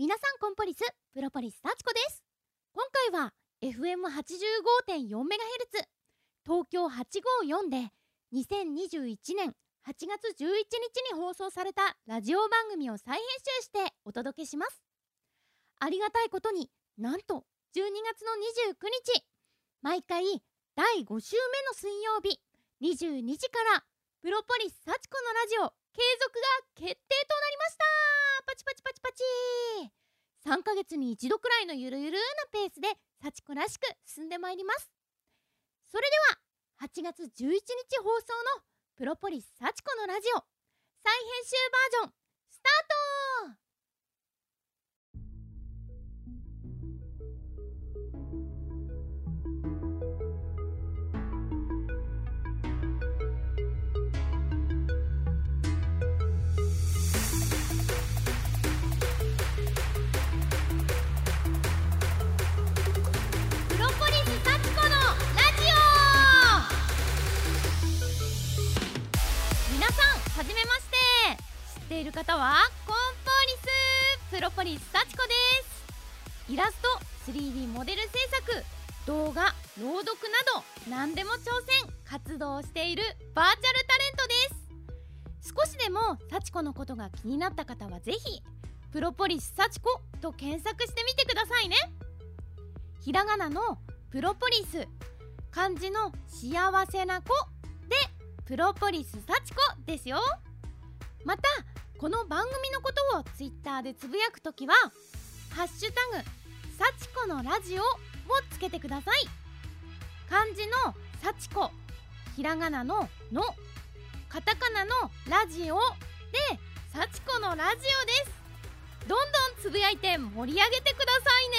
皆さんコンポリスプロポリス幸子です。今回は FM85.4MHz 東京854で2021年8月11日に放送されたラジオ番組を再編集してお届けします。ありがたいことになんと12月の29日毎回第5週目の水曜日22時からプロポリス幸子のラジオ継続が決定となりました。パチパチパチパチ。3ヶ月に一度くらいのゆるゆるなペースで幸子らしく進んでまいります。それでは8月11日放送のプロポリス幸子のラジオ再編集バージョンスタートしている方はコンポリスプロポリス幸子です。イラスト 3D モデル制作動画朗読など何でも挑戦活動しているバーチャルタレントです。少しでも幸子のことが気になった方はぜひプロポリス幸子と検索してみてくださいね。ひらがなのプロポリス漢字の幸せな子でプロポリス幸子ですよ。またこの番組のことをツイッターでつぶやくときは「ハッシュタグ幸子のラジオ」をつけてください。漢字の幸子ひらがなの「の」カタカナの「ラジオ」で幸子のラジオです。どんどんつぶやいて盛り上げてくださいね。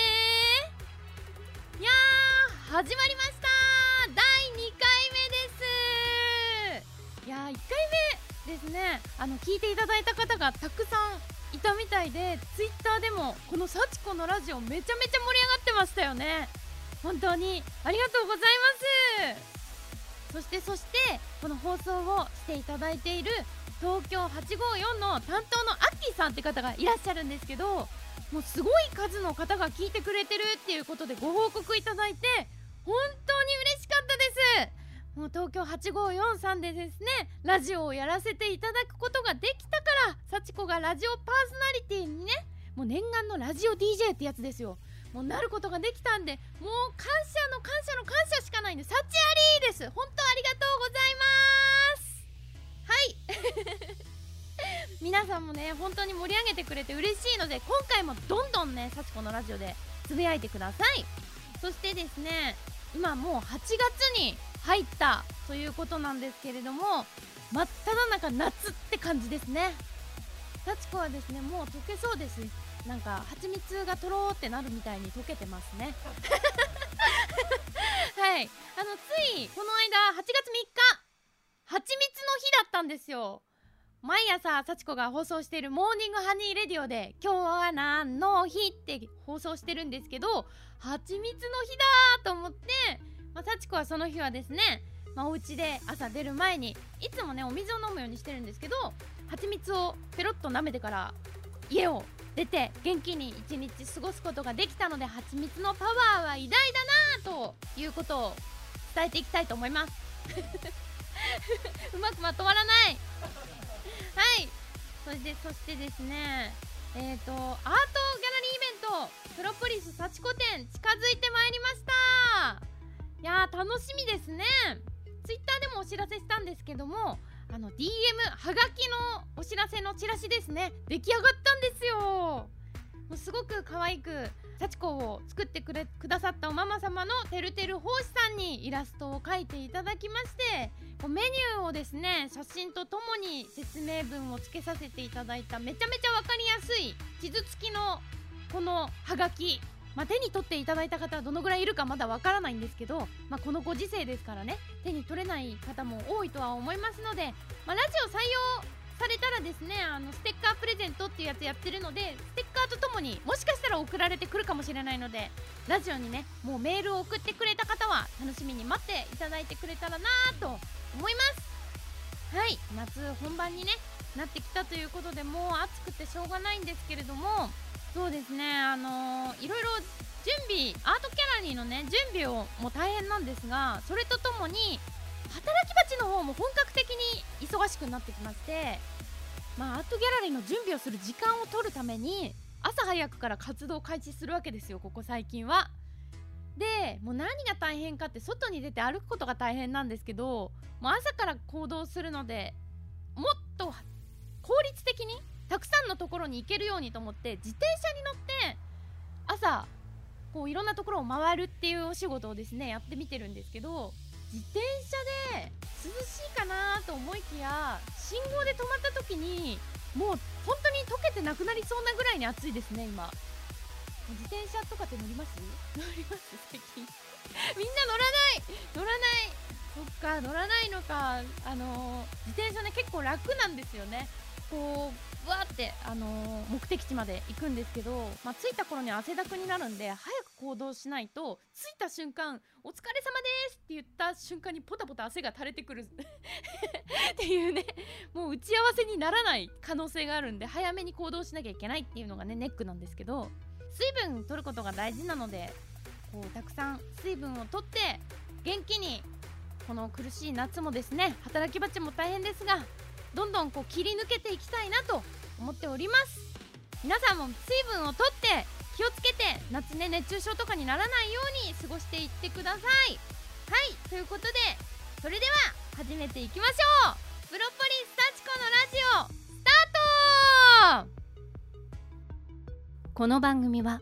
いやー始まりました。第2回目です。いやー1回目ですね。あの聞いていただいた方がたくさんいたみたいでツイッターでもこの幸子のラジオめちゃめちゃ盛り上がってましたよね。本当にありがとうございます。そしてそしてこの放送をしていただいている東京854の担当のアッキーさんって方がいらっしゃるんですけどもうすごい数の方が聞いてくれてるっていうことでご報告いただいて8543でですねラジオをやらせていただくことができたから幸子がラジオパーソナリティにねもう念願のラジオ DJ ってやつですよ。もうなることができたんでもう感謝の感謝の感謝しかないんで幸ありです。本当ありがとうございます。はい。皆さんもね本当に盛り上げてくれて嬉しいので今回もどんどんね幸子のラジオでつぶやいてください。そしてですね今もう8月に入ったということなんですけれども真っ只中夏って感じですね。幸子はですね。もう溶けそうですなんか蜂蜜がとろーってなるみたいに溶けてますね。はい。あのついこの間8月3日蜂蜜の日だったんですよ。毎朝幸子が放送しているモーニングハニーレディオで「今日は何の日?」って放送してるんですけど蜂蜜の日だと思って、まあ、幸子はその日はですね、まあ、お家で朝出る前にいつもねお水を飲むようにしてるんですけど蜂蜜をペロッと舐めてから家を出て元気に一日過ごすことができたので蜂蜜のパワーは偉大だなということを伝えていきたいと思います。うまくまとまらない。はい。そしてそしてですねえっ、ー、とアートギャラリーイベントプロポリス幸子店近づいてまいりました。やー楽しみですね。ツイッターでもお知らせしたんですけどもあの DM はがきのお知らせのチラシですね。出来上がったんですよ。もうすごく可愛く幸子を作ってくれくださったおママ様のてるてる奉仕さんにイラストを描いていただきましてこうメニューをですね写真とともに説明文をつけさせていただいためちゃめちゃ分かりやすい地図付きのこのハガキまあ、手に取っていただいた方はどのぐらいいるかまだわからないんですけど、まあ、このご時世ですからね手に取れない方も多いとは思いますので、まあ、ラジオ採用されたらですねあのステッカープレゼントっていうやつやってるのでステッカーとともにもしかしたら送られてくるかもしれないのでラジオにねもうメールを送ってくれた方は楽しみに待っていただいてくれたらなと思います。はい夏本番にねなってきたということでもう暑くてしょうがないんですけれどもそうですねあのいろいろ準備アートギャラリーのね準備をもう大変なんですがそれとともに働き蜂の方も本格的に忙しくなってきましてまあアートギャラリーの準備をする時間を取るために朝早くから活動を開始するわけですよここ最近は。でもう何が大変かって外に出て歩くことが大変なんですけどもう朝から行動するのでもっと効率的にたくさんのところに行けるようにと思って自転車に乗って朝こういろんなところを回るっていうお仕事をですねやってみてるんですけど自転車で涼しいかなと思いきや信号で止まった時にもう本当に溶けてなくなりそうなぐらいに暑いですね今。自転車とかって乗ります？乗ります最近みんな乗らない！乗らない！そっか乗らないのか。あのー自転車ね結構楽なんですよね。こうわって、あのー目的地まで行くんですけど、まあ、着いた頃に汗だくになるんで早く行動しないと着いた瞬間「お疲れ様です」って言った瞬間にポタポタ汗が垂れてくる。っていうねもう打ち合わせにならない可能性があるんで早めに行動しなきゃいけないっていうのがねネックなんですけど水分取ることが大事なのでこうたくさん水分を取って元気にこの苦しい夏もですね働き蜂も大変ですがどんどんこう切り抜けていきたいな思っております。皆さんも水分を取って気をつけて夏ね熱中症とかにならないように過ごしていってください。はいということでそれでは始めていきましょう。プロポリス幸子のラジオスタート！この番組は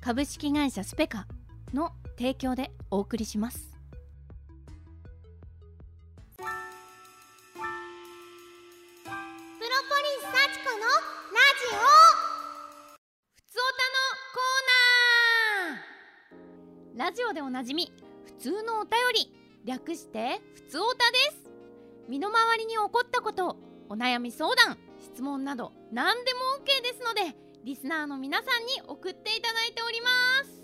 株式会社スペカの提供でお送りします。おなじみ普通のお便り。略してふつおたです。身の回りに起こったことお悩み相談質問など何でも OK ですのでリスナーの皆さんに送っていただいております。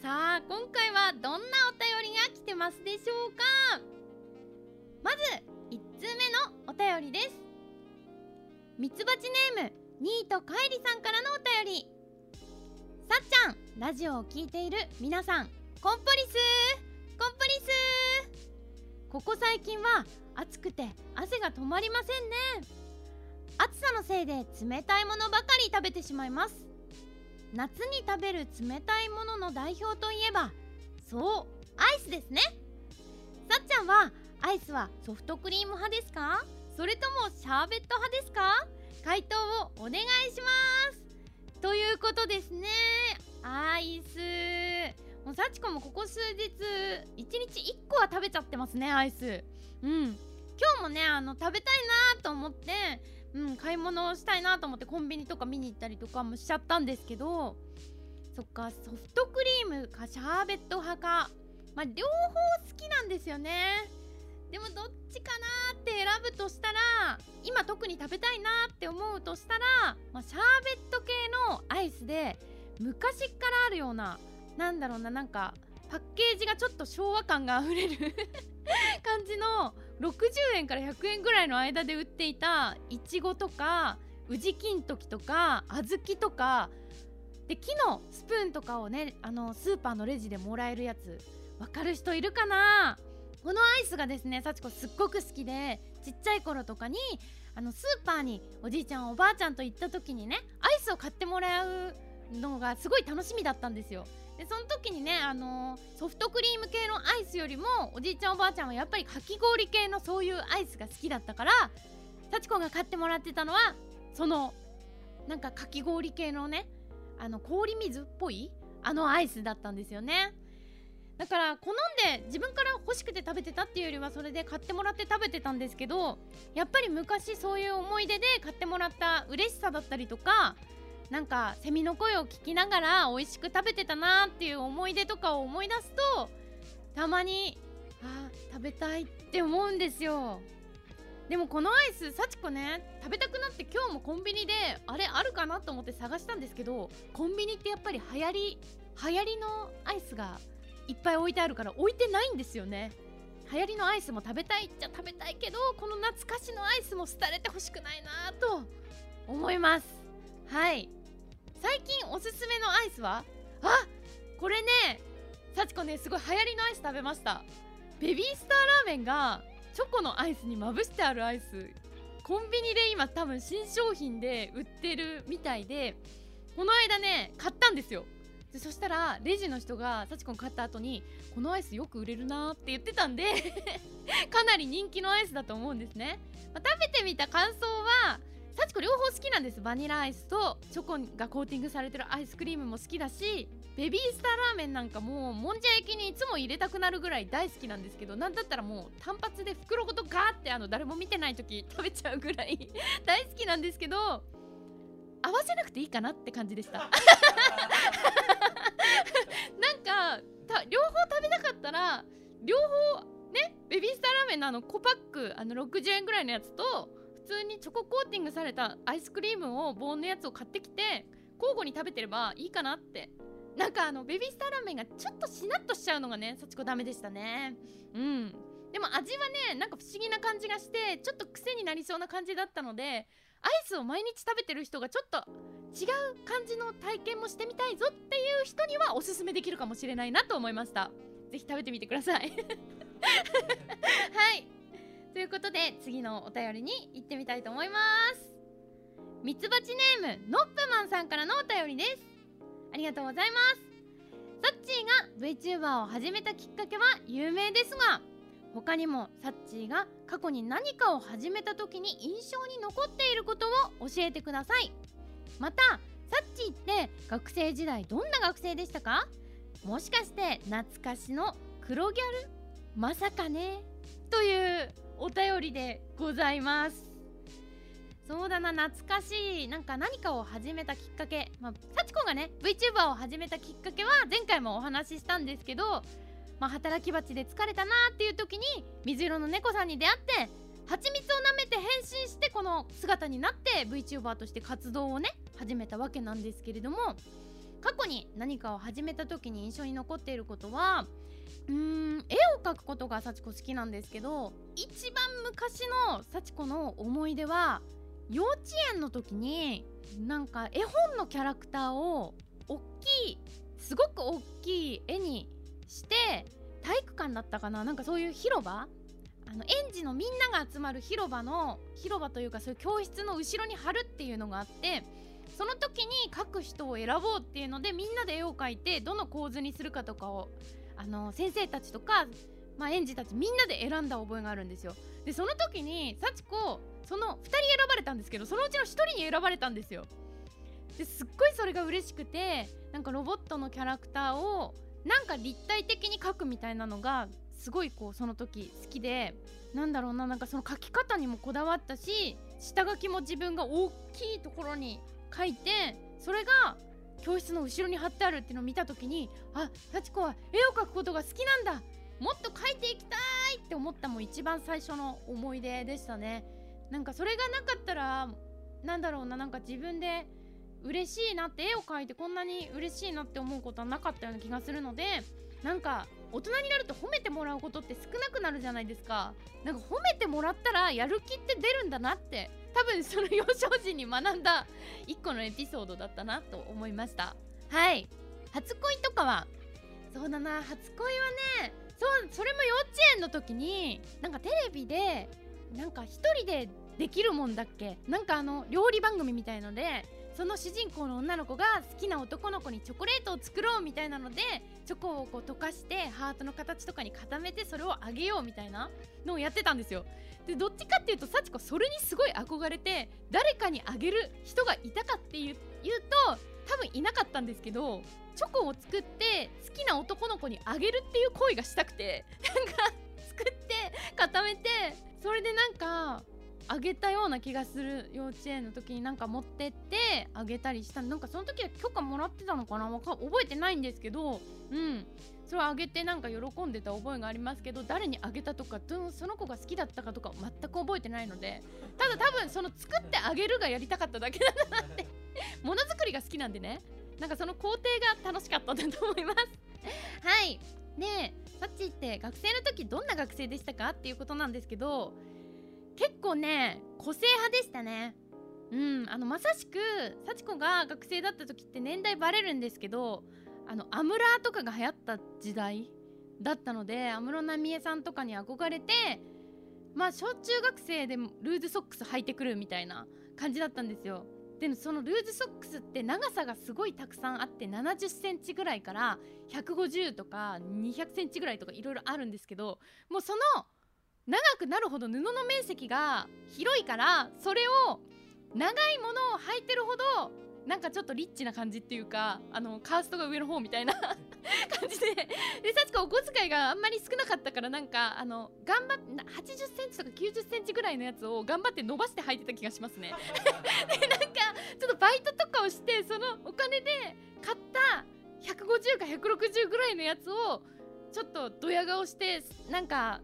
さあ今回はどんなお便りが来てますでしょうか。まず1通目のお便りです。ミツバチネームニートカイリさんからのお便り。さっちゃんラジオを聞いている皆さんコンポリス。コンポリス。ここ最近は暑くて汗が止まりませんね。暑さのせいで冷たいものばかり食べてしまいます。夏に食べる冷たいものの代表といえばそうアイスですね。さっちゃんはアイスはソフトクリーム派ですか？それともシャーベット派ですか？回答をお願いします。ということですねアイス。もう幸子もここ数日1日1個は食べちゃってますねアイス。うん。今日もねあの食べたいなと思ってうん、買い物をしたいなと思ってコンビニとか見に行ったりとかもしちゃったんですけどそっかソフトクリームかシャーベット派か。まあ両方好きなんですよね。でもどっちかなって選ぶとしたら今特に食べたいなって思うとしたら、まあ、シャーベット系のアイスで昔からあるようななんだろうななんかパッケージがちょっと昭和感があふれる 感じの60円から100円ぐらいの間で売っていたいちごとか宇治金時とか小豆とかで木のスプーンとかをねあのスーパーのレジでもらえるやつわかる人いるかな？このアイスがですね幸子すっごく好きでちっちゃい頃とかにあのスーパーにおじいちゃんおばあちゃんと行った時にねアイスを買ってもらうのがすごい楽しみだったんですよ。でその時にね、あのーソフトクリーム系のアイスよりもおじいちゃんおばあちゃんはやっぱりかき氷系のそういうアイスが好きだったから幸子が買ってもらってたのはそのなんかかき氷系のねあの氷水っぽいあのアイスだったんですよね。だから好んで自分から欲しくて食べてたっていうよりはそれで買ってもらって食べてたんですけどやっぱり昔そういう思い出で買ってもらった嬉しさだったりとかなんかセミの声を聞きながら美味しく食べてたなっていう思い出とかを思い出すとたまにあ食べたいって思うんですよ。でもこのアイス幸子ね食べたくなって今日もコンビニであれあるかなと思って探したんですけどコンビニってやっぱり流行り流行りのアイスがいっぱい置いてあるから置いてないんですよね。流行りのアイスも食べたいっちゃ食べたいけどこの懐かしのアイスも廃れてほしくないなと思います。はい。最近おすすめのアイスは？あこれね幸子ねすごい流行りのアイス食べました。ベビースターラーメンがチョコのアイスにまぶしてあるアイス。コンビニで今多分新商品で売ってるみたいでこの間ね買ったんですよ。でそしたらレジの人が幸子に買った後にこのアイスよく売れるなって言ってたんで かなり人気のアイスだと思うんですね、まあ、食べてみた感想は幸子両方好きなんです。バニラアイスとチョコがコーティングされてるアイスクリームも好きだしベビースターラーメンなんかもうもんじゃ焼きにいつも入れたくなるぐらい大好きなんですけどなんだったらもう単発で袋ごとガーってあの誰も見てない時食べちゃうぐらい 大好きなんですけど合わせなくていいかなって感じでした。なんか両方食べなかったら両方ねベビースターラーメンのあの小パックあの60円ぐらいのやつと普通にチョココーティングされたアイスクリームを棒のやつを買ってきて交互に食べてればいいかなって。なんかあのベビースターラーメンがちょっとしなっとしちゃうのがね幸子ダメでしたね。うん。でも味はねなんか不思議な感じがしてちょっと癖になりそうな感じだったのでアイスを毎日食べてる人がちょっと違う感じの体験もしてみたいぞっていう人にはおすすめできるかもしれないなと思いました。是非食べてみてください。はい。ということで次のお便りに行ってみたいと思います。ミツバチネームのっぷマンさんからのお便りです。ありがとうございます。サッチーが VTuber を始めたきっかけは有名ですが他にもサッチーが過去に何かを始めた時に印象に残っていることを教えてください。またサッチーって学生時代どんな学生でしたか？もしかして懐かしの黒ギャル？まさかね。というお便りでございます。そうだな懐かしい。なんか何かを始めたきっかけ。まあ幸子がね VTuber を始めたきっかけは前回もお話ししたんですけどまあ、働き蜂で疲れたなっていう時に水色の猫さんに出会って蜂蜜を舐めて変身してこの姿になって VTuber として活動をね始めたわけなんですけれども過去に何かを始めた時に印象に残っていることはうん絵を描くことが幸子好きなんですけど一番昔の幸子の思い出は幼稚園の時になんか絵本のキャラクターを大きいすごく大きい絵にして体育館だったかな？なんかそういう広場？あの園児のみんなが集まる広場の広場というかそういう教室の後ろに貼るっていうのがあってその時に描く人を選ぼうっていうのでみんなで絵を描いてどの構図にするかとかをあの先生たちとか、まあ、園児たちみんなで選んだ覚えがあるんですよ。でその時に幸子その2人選ばれたんですけどそのうちの1人に選ばれたんですよ。ですっごいそれが嬉しくてなんかロボットのキャラクターをなんか立体的に描くみたいなのがすごいこうその時好きでなんだろうななんかその描き方にもこだわったし下書きも自分が大きいところに書いてそれが教室の後ろに貼ってあるっていうのを見た時にあ幸子は絵を描くことが好きなんだ。もっと描いていきたいって思ったもう一番最初の思い出でしたね。なんかそれがなかったらなんだろうななんか自分で嬉しいなって絵を描いてこんなに嬉しいなって思うことはなかったような気がするのでなんか大人になると褒めてもらうことって少なくなるじゃないですか。なんか褒めてもらったらやる気って出るんだなって多分その幼少時に学んだ一個のエピソードだったなと思いました。はい。初恋とかは。そうだ。な初恋はねそうそれも幼稚園の時になんかテレビでなんか一人でできるもんだっけ？なんかあの料理番組みたいのでその主人公の女の子が好きな男の子にチョコレートを作ろうみたいなのでチョコをこう溶かしてハートの形とかに固めてそれをあげようみたいなのをやってたんですよ。でどっちかっていうと幸子それにすごい憧れて誰かにあげる人がいたかっていうと多分いなかったんですけどチョコを作って好きな男の子にあげるっていう行為がしたくてなんか作って固めてそれでなんかあげたような気がする幼稚園の時になんか持ってってあげたりしたなんかその時は許可もらってたのかな。覚えてないんですけど。うん。それをあげてなんか喜んでた覚えがありますけど誰にあげたとかその子が好きだったかとか全く覚えてないので。ただ多分その作ってあげるがやりたかっただけなんだなって。ものづくりが好きなんでね。なんかその工程が楽しかったんだと思います。はい。でサッチって学生の時どんな学生でしたかっていうことなんですけど結構ね個性派でしたね。うんあのまさしく幸子が学生だった時って年代バレるんですけどあのアムラーとかが流行った時代だったので安室奈美恵さんとかに憧れてまあ小中学生でもルーズソックス履いてくるみたいな感じだったんですよ。でもそのルーズソックスって長さがすごいたくさんあって7 0センチぐらいから150とか200センチぐらいとかいろいろあるんですけどもうその長くなるほど布の面積が広いからそれを長いものを履いてるほどなんかちょっとリッチな感じっていうかあのカーストが上の方みたいな 感じでで幸子お小遣いがあんまり少なかったからなんかあの頑張って8 0センチとか9 0センチぐらいのやつを頑張って伸ばして履いてた気がしますね。でなんかちょっとバイトとかをしてそのお金で買った150か160ぐらいのやつをちょっとドヤ顔してなんか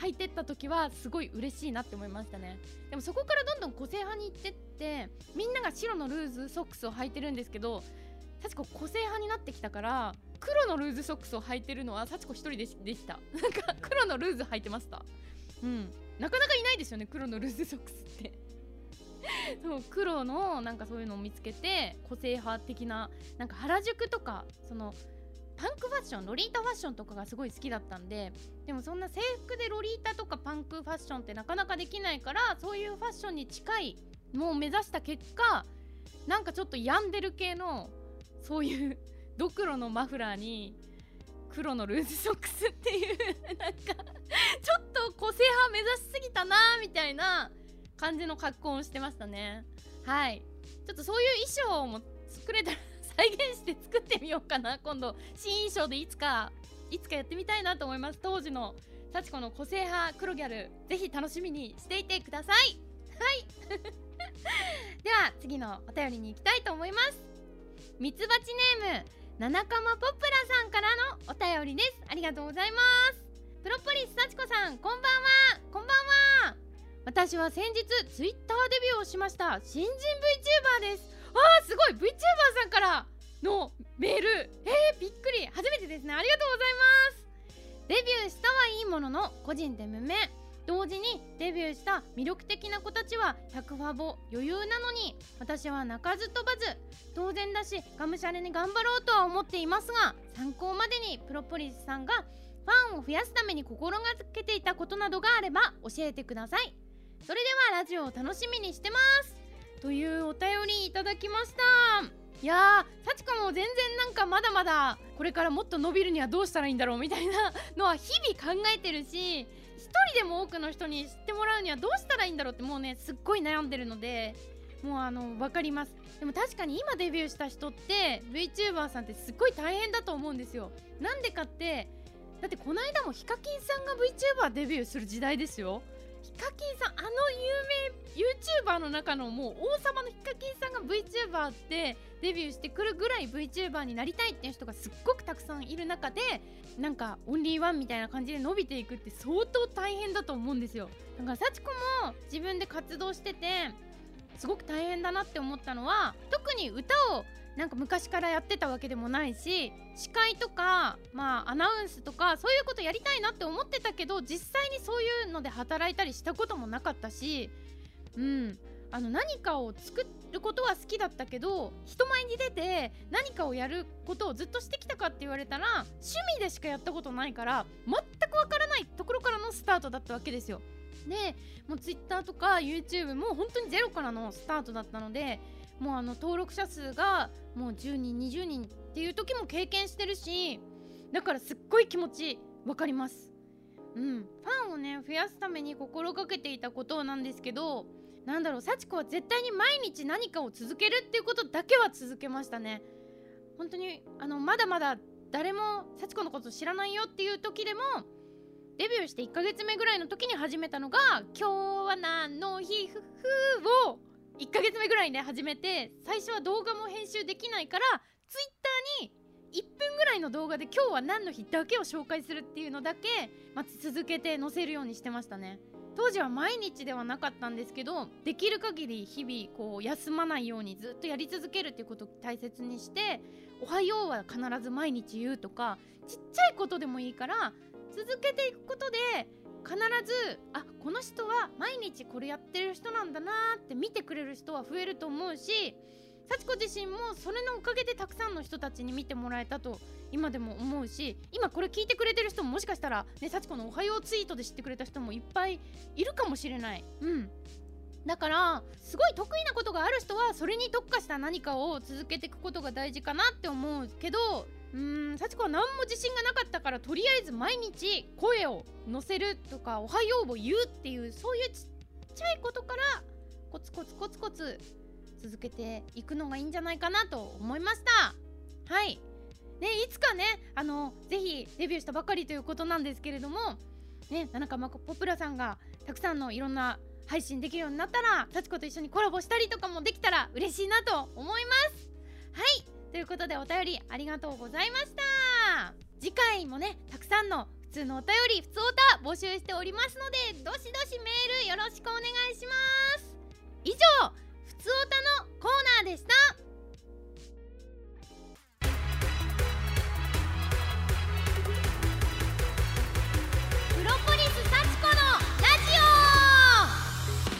履いてった時はすごい嬉しいなって思いましたね。でもそこからどんどん個性派に行ってってみんなが白のルーズソックスを履いてるんですけど幸子個性派になってきたから黒のルーズソックスを履いてるのは幸子一人ででした。なんか黒のルーズ履いてました。うん。なかなかいないですよね黒のルーズソックスって。そう黒のなんかそういうのを見つけて個性派的ななんか原宿とかそのパンクファッションロリータファッションとかがすごい好きだったんででもそんな制服でロリータとかパンクファッションってなかなかできないからそういうファッションに近いのを目指した結果なんかちょっと病んでる系のそういう ドクロのマフラーに黒のルーズソックスっていうなんかちょっと個性派目指しすぎたなみたいな感じの格好をしてましたね。はい。ちょっとそういう衣装も作れたら再現して作ってみようかな今度。新衣装でいつかいつかやってみたいなと思います。当時の幸子の個性派黒ギャル。ぜひ楽しみにしていてください。はい。では次のお便りに行きたいと思います。ミツバチネーム七カマポップラさんからのお便りです。ありがとうございます。プロポリス幸子さんこんばんは。こんばんは。私は先日ツイッターデビューをしました新人 VTuber です。あーすごい。VTuber さんからのメール。えー、びっくり。初めてですね。ありがとうございます。デビューしたはいいものの個人で無名。同時にデビューした魅力的な子たちは100ファボ。余裕なのに私は鳴かず飛ばず当然だしがむしゃらに頑張ろうとは思っていますが参考までにプロポリスさんがファンを増やすために心がけていたことなどがあれば教えてください。それではラジオを楽しみにしてます。というお便りいただきました。いやー幸子も全然なんかまだまだこれからもっと伸びるにはどうしたらいいんだろうみたいなのは日々考えてるし一人でも多くの人に知ってもらうにはどうしたらいいんだろうってもうねすっごい悩んでるのでもうあの分かります。でも確かに今デビューした人って VTuber さんってすっごい大変だと思うんですよ。なんでかってだってこの間もヒカキンさんが VTuber デビューする時代ですよ。ヒカキンさんあの有名 YouTuber の中のもう王様のヒカキンさんが VTuber ってデビューしてくるぐらい VTuber になりたいっていう人がすっごくたくさんいる中でなんかオンリーワンみたいな感じで伸びていくって相当大変だと思うんですよ。だから幸子も自分で活動しててすごく大変だなって思ったのは特に歌をなんか昔からやってたわけでもないし司会とか、まあ、アナウンスとかそういうことやりたいなって思ってたけど実際にそういうので働いたりしたこともなかったし、うん、あの何かを作ることは好きだったけど人前に出て何かをやることをずっとしてきたかって言われたら趣味でしかやったことないから全くわからないところからのスタートだったわけですよ。でもう Twitter とか YouTube も本当にゼロからのスタートだったのでもうあの登録者数がもう10人20人っていう時も経験してるしだからすっごい気持ち分かります。うん。ファンをね増やすために心がけていたことなんですけどなんだろう幸子は絶対に毎日何かを続けるっていうことだけは続けましたね。本当にあのまだまだ誰も幸子のこと知らないよっていう時でもデビューして1ヶ月目ぐらいの時に始めたのが「今日は何の日ふふ」を1ヶ月目ぐらいで始めて最初は動画も編集できないからツイッターに1分ぐらいの動画で今日は何の日だけを紹介するっていうのだけ待ち続けて載せるようにしてましたね。当時は毎日ではなかったんですけどできる限り日々こう休まないようにずっとやり続けるっていうことを大切にして「おはよう」は必ず毎日言うとかちっちゃいことでもいいから続けていくことで必ずあこの人は毎日これやってる人なんだなって見てくれる人は増えると思うし幸子自身もそれのおかげでたくさんの人たちに見てもらえたと今でも思うし今これ聞いてくれてる人ももしかしたらね幸子の「おはよう」ツイートで知ってくれた人もいっぱいいるかもしれない。うんだからすごい得意なことがある人はそれに特化した何かを続けていくことが大事かなって思うけどうーん幸子は何も自信がなかったからとりあえず毎日声を乗せるとか「おはよう」を言うっていうそういうちっちゃいことからコツコツコツコツ続けていくのがいいんじゃないかなと思いました。はい。ねいつかねあのぜひデビューしたばかりということなんですけれどもね七かまポプラさんがたくさんのいろんな配信できるようになったら幸子と一緒にコラボしたりとかもできたら嬉しいなと思います。はい。ということでお便りありがとうございました。次回もねたくさんの普通のお便り普通おた募集しておりますのでどしどしメールよろしくお願いします。以上普通おたのコーナーでした。プロポリス幸子のラジ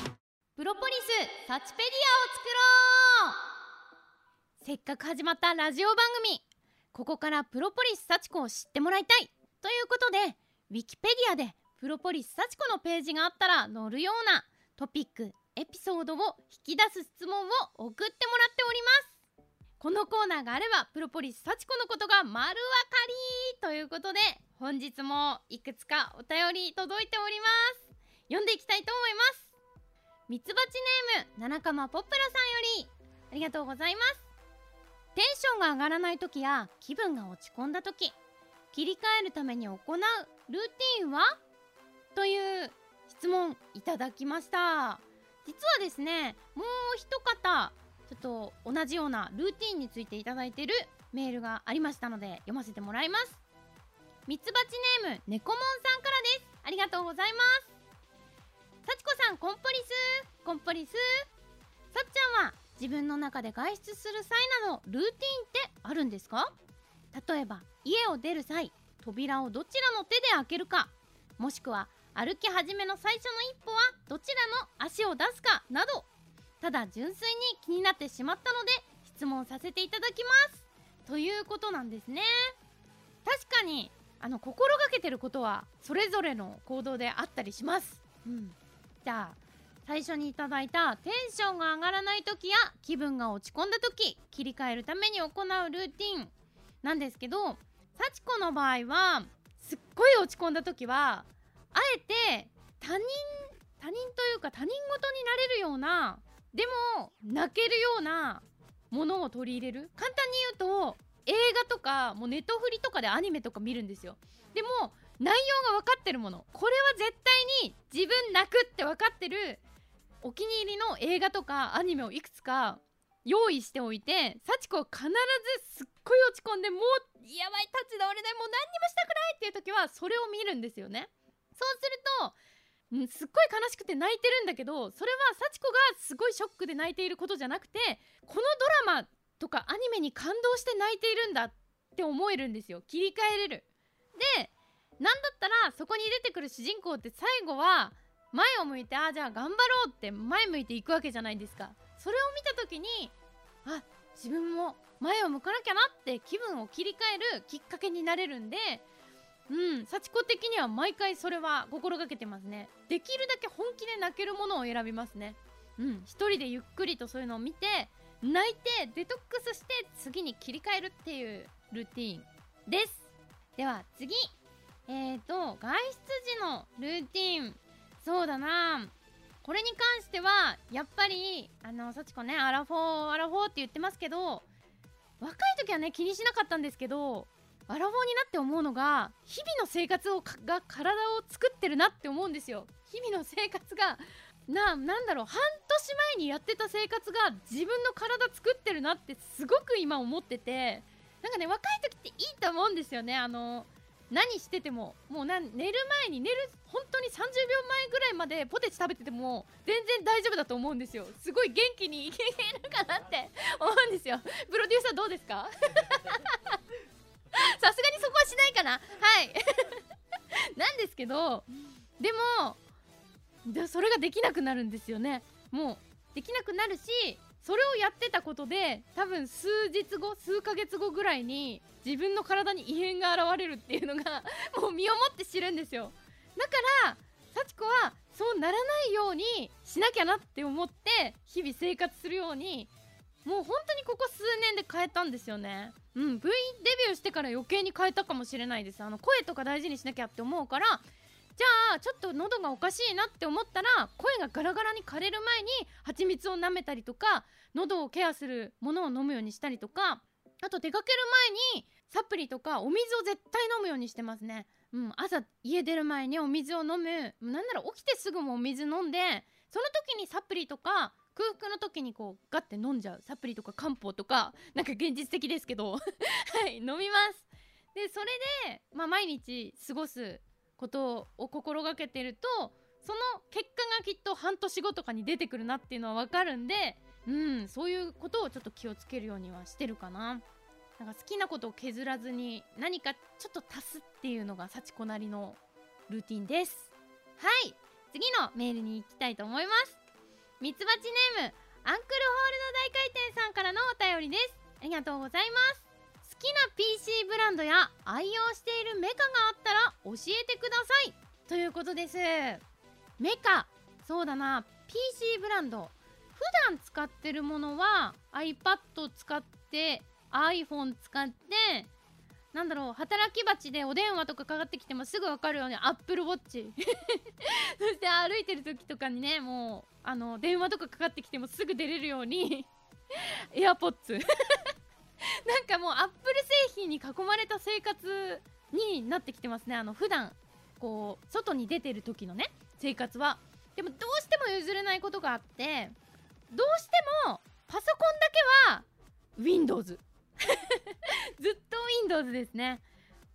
オ。プロポリスサチペディアを作ろう。せっかく始まったラジオ番組。ここからプロポリス幸子を知ってもらいたい。ということでウィキペディアでプロポリス幸子のページがあったら載るようなトピックエピソードを引き出す質問を送ってもらっております。このコーナーがあればプロポリス幸子のことが丸わかり。ということで本日もいくつかお便り届いております。読んでいきたいと思います。ミツバチネーム七かまポップラさんよりありがとうございます。テンションが上がらない時や気分が落ち込んだ時切り替えるために行うルーティンは？という質問いただきました。実はですねもう一方ちょっと同じようなルーティンについていただいてるメールがありましたので読ませてもらいます。ミツバチネームネコモンさんからです。ありがとうございます。幸子さんコンポリスコンポリスさっちゃんは自分の中で外出する際などルーティンってあるんですか？例えば家を出る際扉をどちらの手で開けるかもしくは歩き始めの最初の一歩はどちらの足を出すかなど。ただ純粋に気になってしまったので質問させていただきます。ということなんですね。確かにあの心がけてることはそれぞれの行動であったりします、うん、じゃあ最初にいただいたテンションが上がらない時や気分が落ち込んだ時切り替えるために行うルーティン。なんですけど幸子の場合はすっごい落ち込んだ時はあえて他人他人というか他人事になれるようなでも泣けるようなものを取り入れる。簡単に言うと映画とかもうネットフリとかでアニメとか見るんですよ。でも内容が分かってるもの。これは絶対に自分泣くって分かってるお気に入りの映画とかアニメをいくつか用意しておいて幸子は必ずすっごい落ち込んでもうやばい立ち直れないもう何にもしたくないっていう時はそれを見るんですよね。そうするとうんすっごい悲しくて泣いてるんだけどそれは幸子がすごいショックで泣いていることじゃなくてこのドラマとかアニメに感動して泣いているんだって思えるんですよ。切り替えれる。でなんだったらそこに出てくる主人公って最後は前を向いてああじゃあ頑張ろうって前向いていくわけじゃないですか。それを見た時にあ自分も前を向かなきゃなって気分を切り替えるきっかけになれるんでうん幸子的には毎回それは心がけてますね。できるだけ本気で泣けるものを選びますね。うん一人でゆっくりとそういうのを見て泣いてデトックスして次に切り替えるっていうルーティンです。では次。えーと外出時のルーティン。そうだな。これに関してはやっぱりあの幸子ねアラフォーアラフォーって言ってますけど若い時はね気にしなかったんですけどアラフォーになって思うのが日々の生活をが体を作ってるなって思うんですよ。日々の生活がななんだろう半年前にやってた生活が自分の体作ってるなってすごく今思っててなんかね若い時っていいと思うんですよね。あの何しててももうな寝る前に寝る本当に30秒前ぐらいまでポテチ食べてても全然大丈夫だと思うんですよ。すごい元気にいけるかなって思うんですよ。プロデューサーどうですか？さすがにそこはしないかな。はい。なんですけどでもそれができなくなるんですよね。もうできなくなるしそれをやってたことで多分数日後数ヶ月後ぐらいに自分の体に異変が現れるっていうのが もう身をもって知るんですよ。だから幸子はそうならないようにしなきゃなって思って日々生活するようにもう本当にここ数年で変えたんですよね。うん V デビューしてから余計に変えたかもしれないです。あの声とか大事にしなきゃって思うからじゃあちょっと喉がおかしいなって思ったら声がガラガラに枯れる前に蜂蜜を舐めたりとか喉をケアするものを飲むようにしたりとかあと出かける前にサプリとかお水を絶対飲むようにしてますね。うん、朝家出る前にお水を飲む。なんなら起きてすぐもお水飲んでその時にサプリとか空腹の時にこうガッて飲んじゃう。サプリとか漢方とかなんか現実的ですけど。はい飲みます。でそれで、まあ、毎日過ごすことを心がけてるとその結果がきっと半年後とかに出てくるなっていうのは分かるんでうんそういうことをちょっと気をつけるようにはしてるかな。なんか好きなことを削らずに何かちょっと足すっていうのが幸子なりのルーティンです。はい次のメールに行きたいと思います。ミツバチネームアンクルホールの大回転さんからのお便りです。ありがとうございます。きな PC ブランドや愛用しているメカがあったら教えてください。ということです。メカそうだな。PC ブランド。普段使ってるものは iPad 使って iPhone 使ってなんだろう働き蜂でお電話とかかかってきてもすぐ分かるように Apple Watch そして歩いてる時とかにねもうあの電話とかかかってきてもすぐ出れるように AirPods なんかもうアップル製品に囲まれた生活になってきてますね。あの普段こう外に出てる時のね生活は。でもどうしても譲れないことがあってどうしてもパソコンだけは Windows ずっと Windows ですね。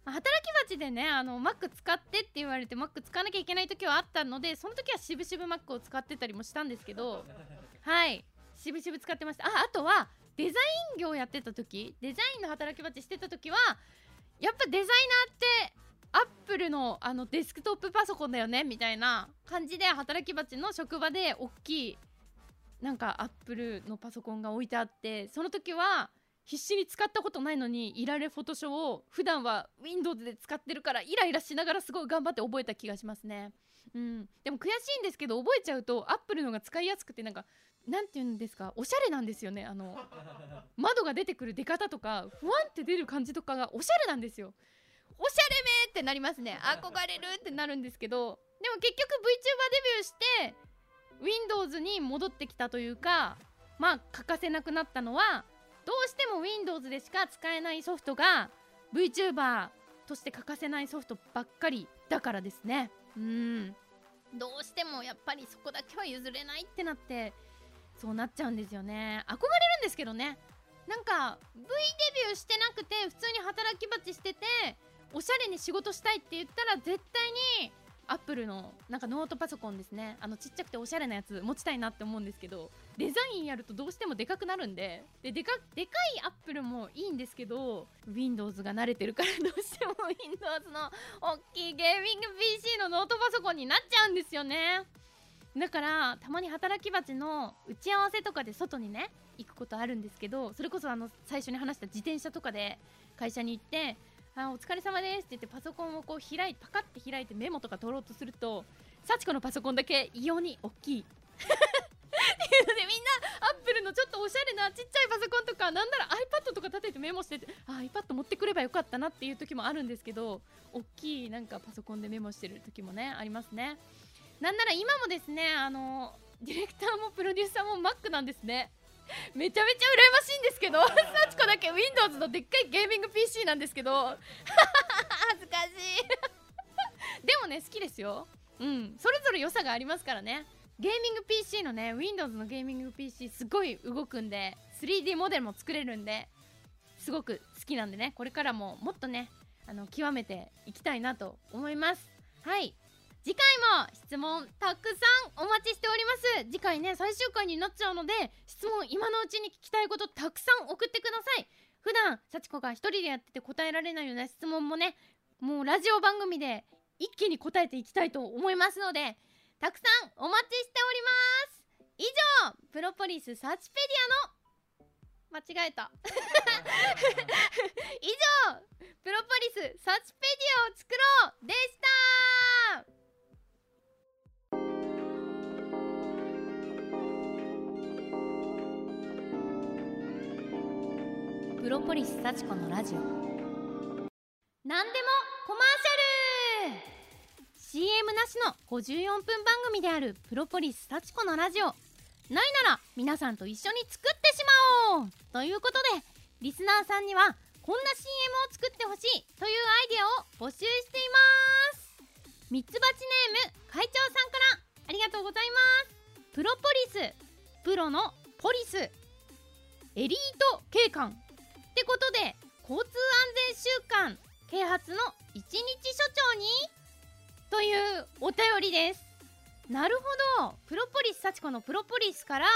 働き蜂でねあの Mac 使ってって言われて Mac 使わなきゃいけない時はあったのでその時はしぶしぶ Mac を使ってたりもしたんですけどはい。しぶしぶ使ってました。ああとはデザイン業やってた時デザインの働き蜂してた時はやっぱデザイナーってアップルのあのデスクトップパソコンだよねみたいな感じで働き蜂の職場で大きいなんかアップルのパソコンが置いてあってその時は必死に使ったことないのにいられフォトショーを普段は Windows で使ってるからイライラしながらすごい頑張って覚えた気がしますね。うん、でも悔しいんですけど覚えちゃうとアップルのが使いやすくてなんかなんて言うんですか？おしゃれなんですよね。あの窓が出てくる出方とかふわんって出る感じとかがおしゃれなんですよ。おしゃれめってなりますね。憧れるってなるんですけどでも結局 VTuber デビューして Windows に戻ってきたというかまあ欠かせなくなったのはどうしても Windows でしか使えないソフトが VTuber として欠かせないソフトばっかりだからですね。うん。どうしてもやっぱりそこだけは譲れないってなってそうなっちゃうんですよね。憧れるんですけどね。なんか V デビューしてなくて普通に働き蜂してておしゃれに仕事したいって言ったら絶対にアップルのなんかノートパソコンですね。あのちっちゃくておしゃれなやつ持ちたいなって思うんですけどデザインやるとどうしてもでかくなるんで。ででかでかいアップルもいいんですけど Windows が慣れてるからどうしても Windows の大きいゲーミング PC のノートパソコンになっちゃうんですよね。だからたまに働き蜂の打ち合わせとかで外にね行くことあるんですけどそれこそあの最初に話した自転車とかで会社に行って「あお疲れ様です」って言ってパソコンをこう開いパカッて開いてメモとか取ろうとすると幸子のパソコンだけ異様に大きい。っていうのでみんなアップルのちょっとおしゃれなちっちゃいパソコンとかなんなら iPad とか立ててメモしててあ iPad 持ってくればよかったなっていう時もあるんですけど大きいなんかパソコンでメモしてる時もねありますね。なんなら今もですねあのディレクターもプロデューサーも Mac なんですね。めちゃめちゃ羨ましいんですけど 幸子だけ Windows のでっかいゲーミング PC なんですけど。恥ずかしい。でもね好きですよ。うん。それぞれ良さがありますからね。ゲーミング PC のね Windows のゲーミング PC すごい動くんで 3D モデルも作れるんですごく好きなんでね。これからももっとねあの極めていきたいなと思います。はい。次回も質問たくさんお待ちしております。次回ね最終回になっちゃうので質問今のうちに聞きたいことたくさん送ってください。普段幸子が一人でやってて答えられないような質問もねもうラジオ番組で一気に答えていきたいと思いますのでたくさんお待ちしております。以上プロポリスサーチペディアの間違えた。以上プロポリスサーチペディアを作ろうでした。プロポリス幸子のラジオ。なんでもコマーシャル。CM なしの54分番組であるプロポリス幸子のラジオ。ないなら皆さんと一緒に作ってしまおう。ということでリスナーさんにはこんな CM を作ってほしいというアイデアを募集しています。ミツバチネーム会長さんからありがとうございます。プロポリスプロのポリスエリート警官。ってことで交通安全週間啓発の一日所長にというお便りです。なるほど。プロポリス幸子のプロポリスから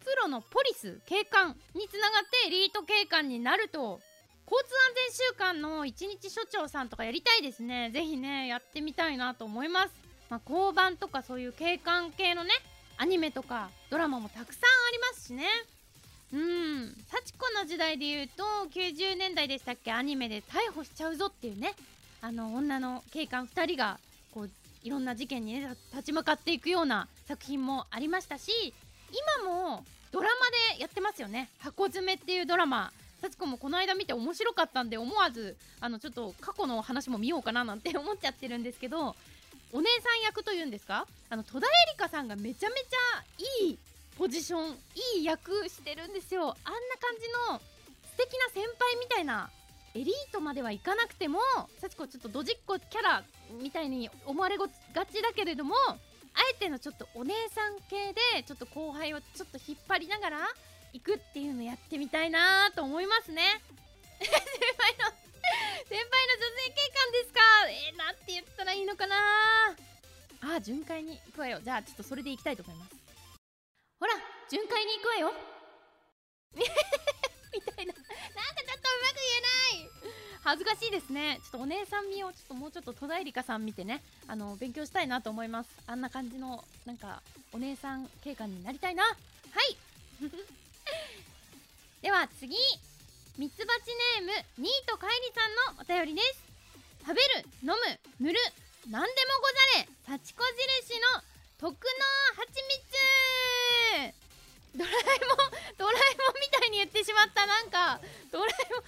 プロのポリス警官につながってエリート警官になると交通安全週間の一日所長さんとかやりたいですね。ぜひねやってみたいなと思います。まあ、交番とかそういう警官系のねアニメとかドラマもたくさんありますしね。うん。幸子の時代で言うと90年代でしたっけ？アニメで逮捕しちゃうぞっていうね。あの女の警官2人がこういろんな事件にね立ち向かっていくような作品もありましたし今もドラマでやってますよね「箱詰め」っていうドラマ。幸子もこの間見て面白かったんで思わずあのちょっと過去の話も見ようかななんて思っちゃってるんですけどお姉さん役というんですか？あの戸田恵梨香さんがめちゃめちゃいいポジションいい役してるんですよ。あんな感じの素敵な先輩みたいなエリートまではいかなくても幸子ちょっとドジっ子キャラみたいに思われがちだけれどもあえてのちょっとお姉さん系でちょっと後輩をちょっと引っ張りながら行くっていうのやってみたいなと思いますね。先輩の先輩の女性警官ですか？えー、なんて言ったらいいのかな？あ巡回に行くわよ。じゃあちょっとそれで行きたいと思います。ほら巡回に行くわよ。みたいな。なんかちょっとうまく言えない。恥ずかしいですね。ちょっとお姉さん味をちょっともうちょっと戸田恵梨香さん見てね。あの勉強したいなと思います。あんな感じのなんかお姉さん警官になりたいな。はい。では次。ミツバチネームニートカイリさんのお便りです。食べる飲む塗る何でもござれ。幸子印の特納蜂蜜ドラえもんドラえもんみたいに言ってしまったなんかドラえもん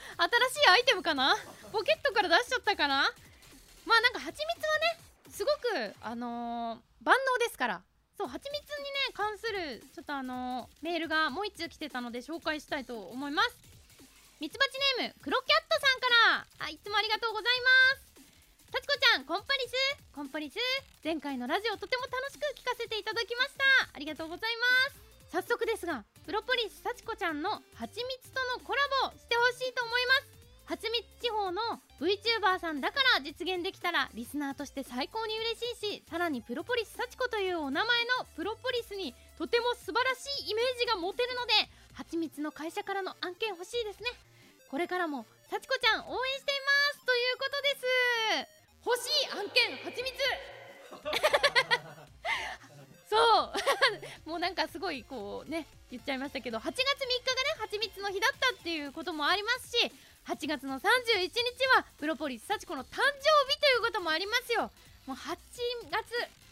新しいアイテムかな？ポケットから出しちゃったかな？まあなんか蜂蜜はねすごくあのー、万能ですから。そう蜂蜜にね関するちょっとあのー、メールがもう1通来てたので紹介したいと思います。ミツバチネームクロキャットさんからあいつもありがとうございます。幸子ちゃんコンパリス。コンパリス。前回のラジオとても楽しく聞かせていただきました。ありがとうございます。早速ですがプロポリス幸子ちゃんのはちみつとのコラボしてほしいと思います。はちみつ地方の VTuber さんだから実現できたらリスナーとして最高に嬉しいしさらにプロポリス幸子というお名前のプロポリスにとても素晴らしいイメージが持てるのではちみつの会社からの案件欲しいですね。これからも幸子ちゃん応援しています。ということです。欲しい案件はちみつそう。もうなんかすごいこうね言っちゃいましたけど8月3日がねはちみつの日だったっていうこともありますし8月の31日はプロポリス幸子の誕生日ということもありますよ。もう8月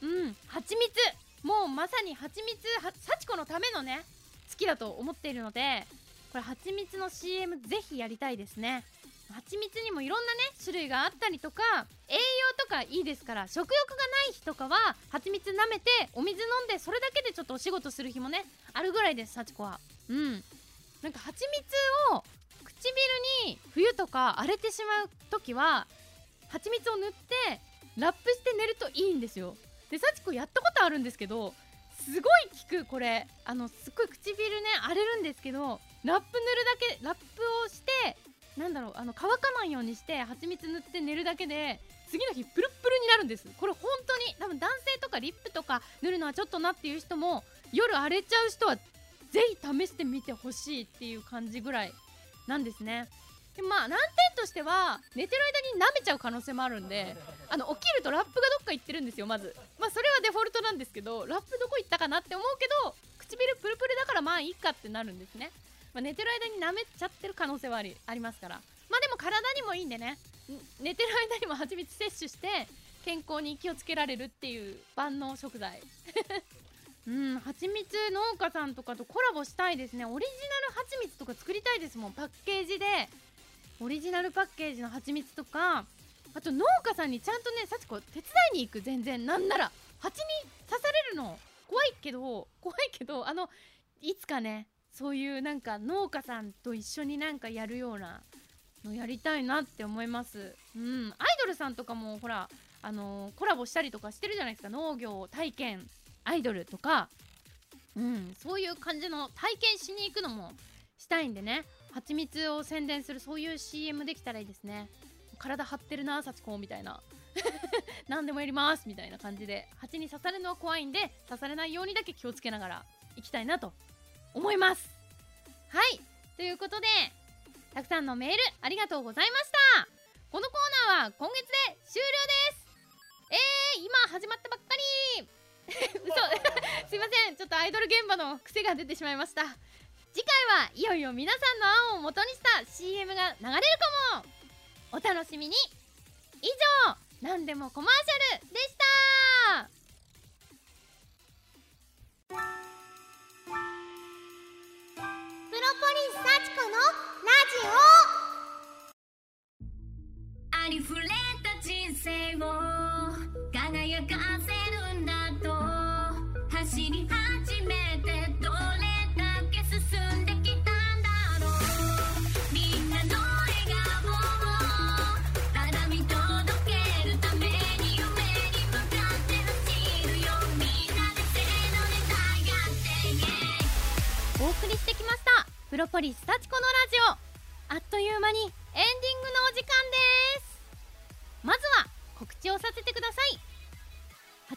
うんはちみつもうまさにはちみつ幸子のためのね月だと思っているのでこれはちみつの CM ぜひやりたいですね蜂蜜にもいろんなね種類があったりとか栄養とかいいですから食欲がない日とかは蜂蜜舐めてお水飲んでそれだけでちょっとお仕事する日もねあるぐらいです幸子は。うん。なんか蜂蜜を唇に冬とか荒れてしまう時は蜂蜜を塗ってラップして寝るといいんですよ。で幸子やったことあるんですけどすごい効くこれ。あのすっごい唇ね荒れるんですけどラップ塗るだけラップをしてなんだろうあの乾かないようにして蜂蜜塗って寝るだけで次の日プルプルになるんです。これ本当に多分男性とかリップとか塗るのはちょっとなっていう人も夜荒れちゃう人はぜひ試してみてほしいっていう感じぐらいなんですね。でまあ難点としては寝てる間に舐めちゃう可能性もあるんであの起きるとラップがどっか行ってるんですよまず。まあそれはデフォルトなんですけどラップどこ行ったかなって思うけど唇プルプルだからまあいいかってなるんですね、まあ、寝てる間に舐めちゃってる可能性はありありますから。まあでも体にもいいんでね。寝てる間にも蜂蜜摂取して健康に気をつけられるっていう万能食材。うん蜂蜜農家さんとかとコラボしたいですね。オリジナル蜂蜜とか作りたいですもん。パッケージで。オリジナルパッケージの蜂蜜とか。あと農家さんにちゃんとね幸子手伝いに行く全然。なんなら蜂に刺されるの怖いけど怖いけどあのいつかねそういうなんか農家さんと一緒になんかやるようなのやりたいなって思います。うん。アイドルさんとかもほらあのー、コラボしたりとかしてるじゃないですか。農業体験。アイドルとか。うん。そういう感じの体験しに行くのもしたいんでね。蜂蜜を宣伝するそういう CM できたらいいですね。体張ってるな幸子みたいな。何でもやりますみたいな感じで。蜂に刺されるのは怖いんで刺されないようにだけ気をつけながら行きたいなと思います。はい。ということでたくさんのメールありがとうございました。このコーナーは今月で終了です。えー、今始まったばっかり。嘘。すいません。ちょっとアイドル現場の癖が出てしまいました。次回はいよいよ皆さんの案を元にした CM が流れるかも。お楽しみに。以上何でもコマーシャルでした。ロポリス幸子のラジオ。ありふれた人生を輝かせるんだと。走りプロポリス幸子のラジオ。あっという間にエンディングのお時間です。まずは告知をさせてください。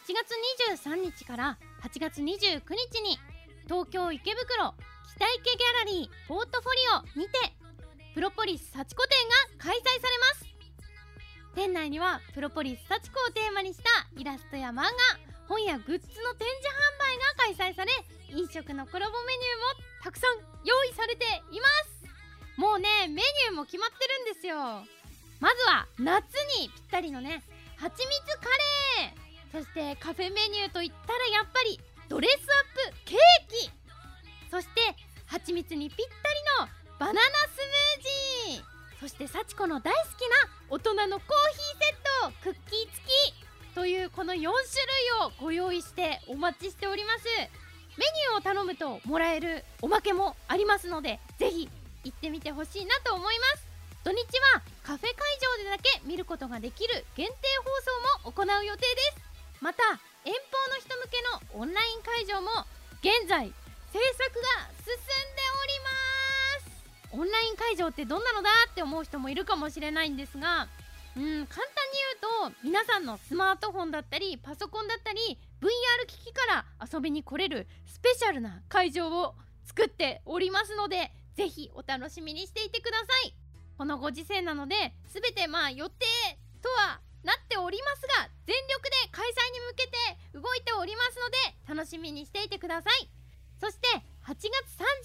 8月23日から8月29日に東京池袋北池ギャラリーポートフォリオにてプロポリス幸子展が開催されます。店内にはプロポリス幸子をテーマにしたイラストや漫画本やグッズの展示販売が開催され飲食のコラボメニューもたくさん用意されています。もうねメニューも決まってるんですよ。まずは夏にぴったりのね蜂蜜カレー。そしてカフェメニューといったらやっぱりドレスアップケーキ。そして蜂蜜にぴったりのバナナスムージー。そして幸子の大好きな大人のコーヒーセットクッキー付き。というこの4種類をご用意してお待ちしております。メニューを頼むともらえるおまけもあります。のでぜひ行ってみてほしいなと思います土日はカフェ会場でだけ見ることができる限定放送も行う予定です。また遠方の人向けのオンライン会場も現在制作が進んでおりますオンライン会場ってどんなのだって思う人もいるかもしれないんですがうん簡単に言うと皆さんのスマートフォンだったりパソコンだったり VR 機器から遊びに来れるスペシャルな会場を作っておりますのでぜひお楽しみにしていてください。このご時世なので全てまあ予定とはなっておりますが全力で開催に向けて動いておりますので楽しみにしていてください。そして8月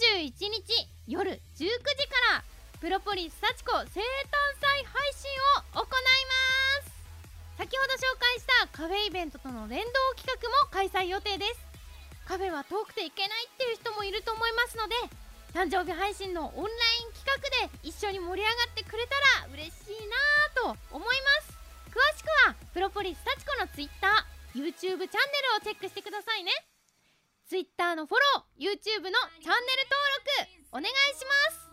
31日夜19時からプロポリス幸子生誕祭配信を行います。先ほど紹介したカフェイベントとの連動企画も開催予定です。カフェは遠くて行けないっていう人もいると思いますので誕生日配信のオンライン企画で一緒に盛り上がってくれたら嬉しいなと思います。詳しくはプロポリス幸子の TwitterYouTube チャンネルをチェックしてくださいね。Twitter のフォロー YouTube のチャンネル登録お願いします。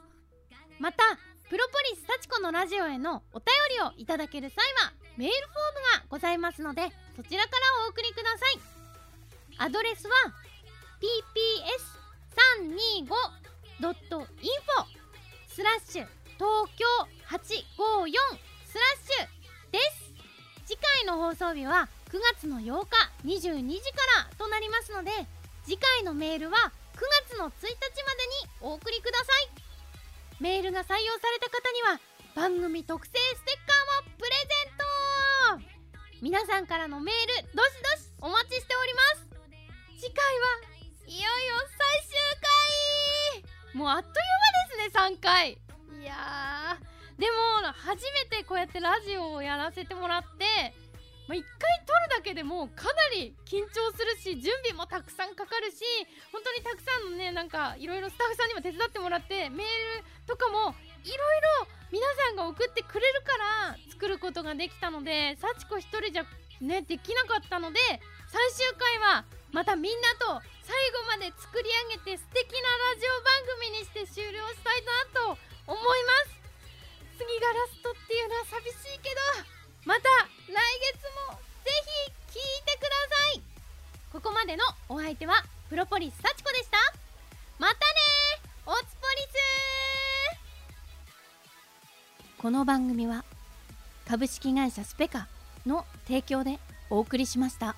またプロポリス幸子のラジオへのお便りをいただける際はメールフォームがございますのでそちらからお送りください。アドレスは pp.s325.info スラッシュ東京854スラッシュです。次回の放送日は9月の8日22時からとなりますので次回のメールは9月の1日までにお送りください。メールが採用された方には番組特製ステッカーもプレゼント。皆さんからのメールどしどしお待ちしております。次回はいよいよ最終回。もうあっという間ですね3回。いやーでも初めてこうやってラジオをやらせてもらってまあ、1回撮るだけでもかなり緊張するし準備もたくさんかかるし本当にたくさんのねなんかいろいろスタッフさんにも手伝ってもらってメールとかもいろいろ皆さんが送ってくれるから作ることができたので幸子1人じゃねできなかったので最終回はまたみんなと最後まで作り上げて素敵なラジオ番組にして終了したいなと思います。次がラストっていうのは寂しいけどまた来月もぜひ聞いてください。ここまでのお相手はプロポリス幸子でした。またねおつぽりすこの番組は株式会社スペカの提供でお送りしました。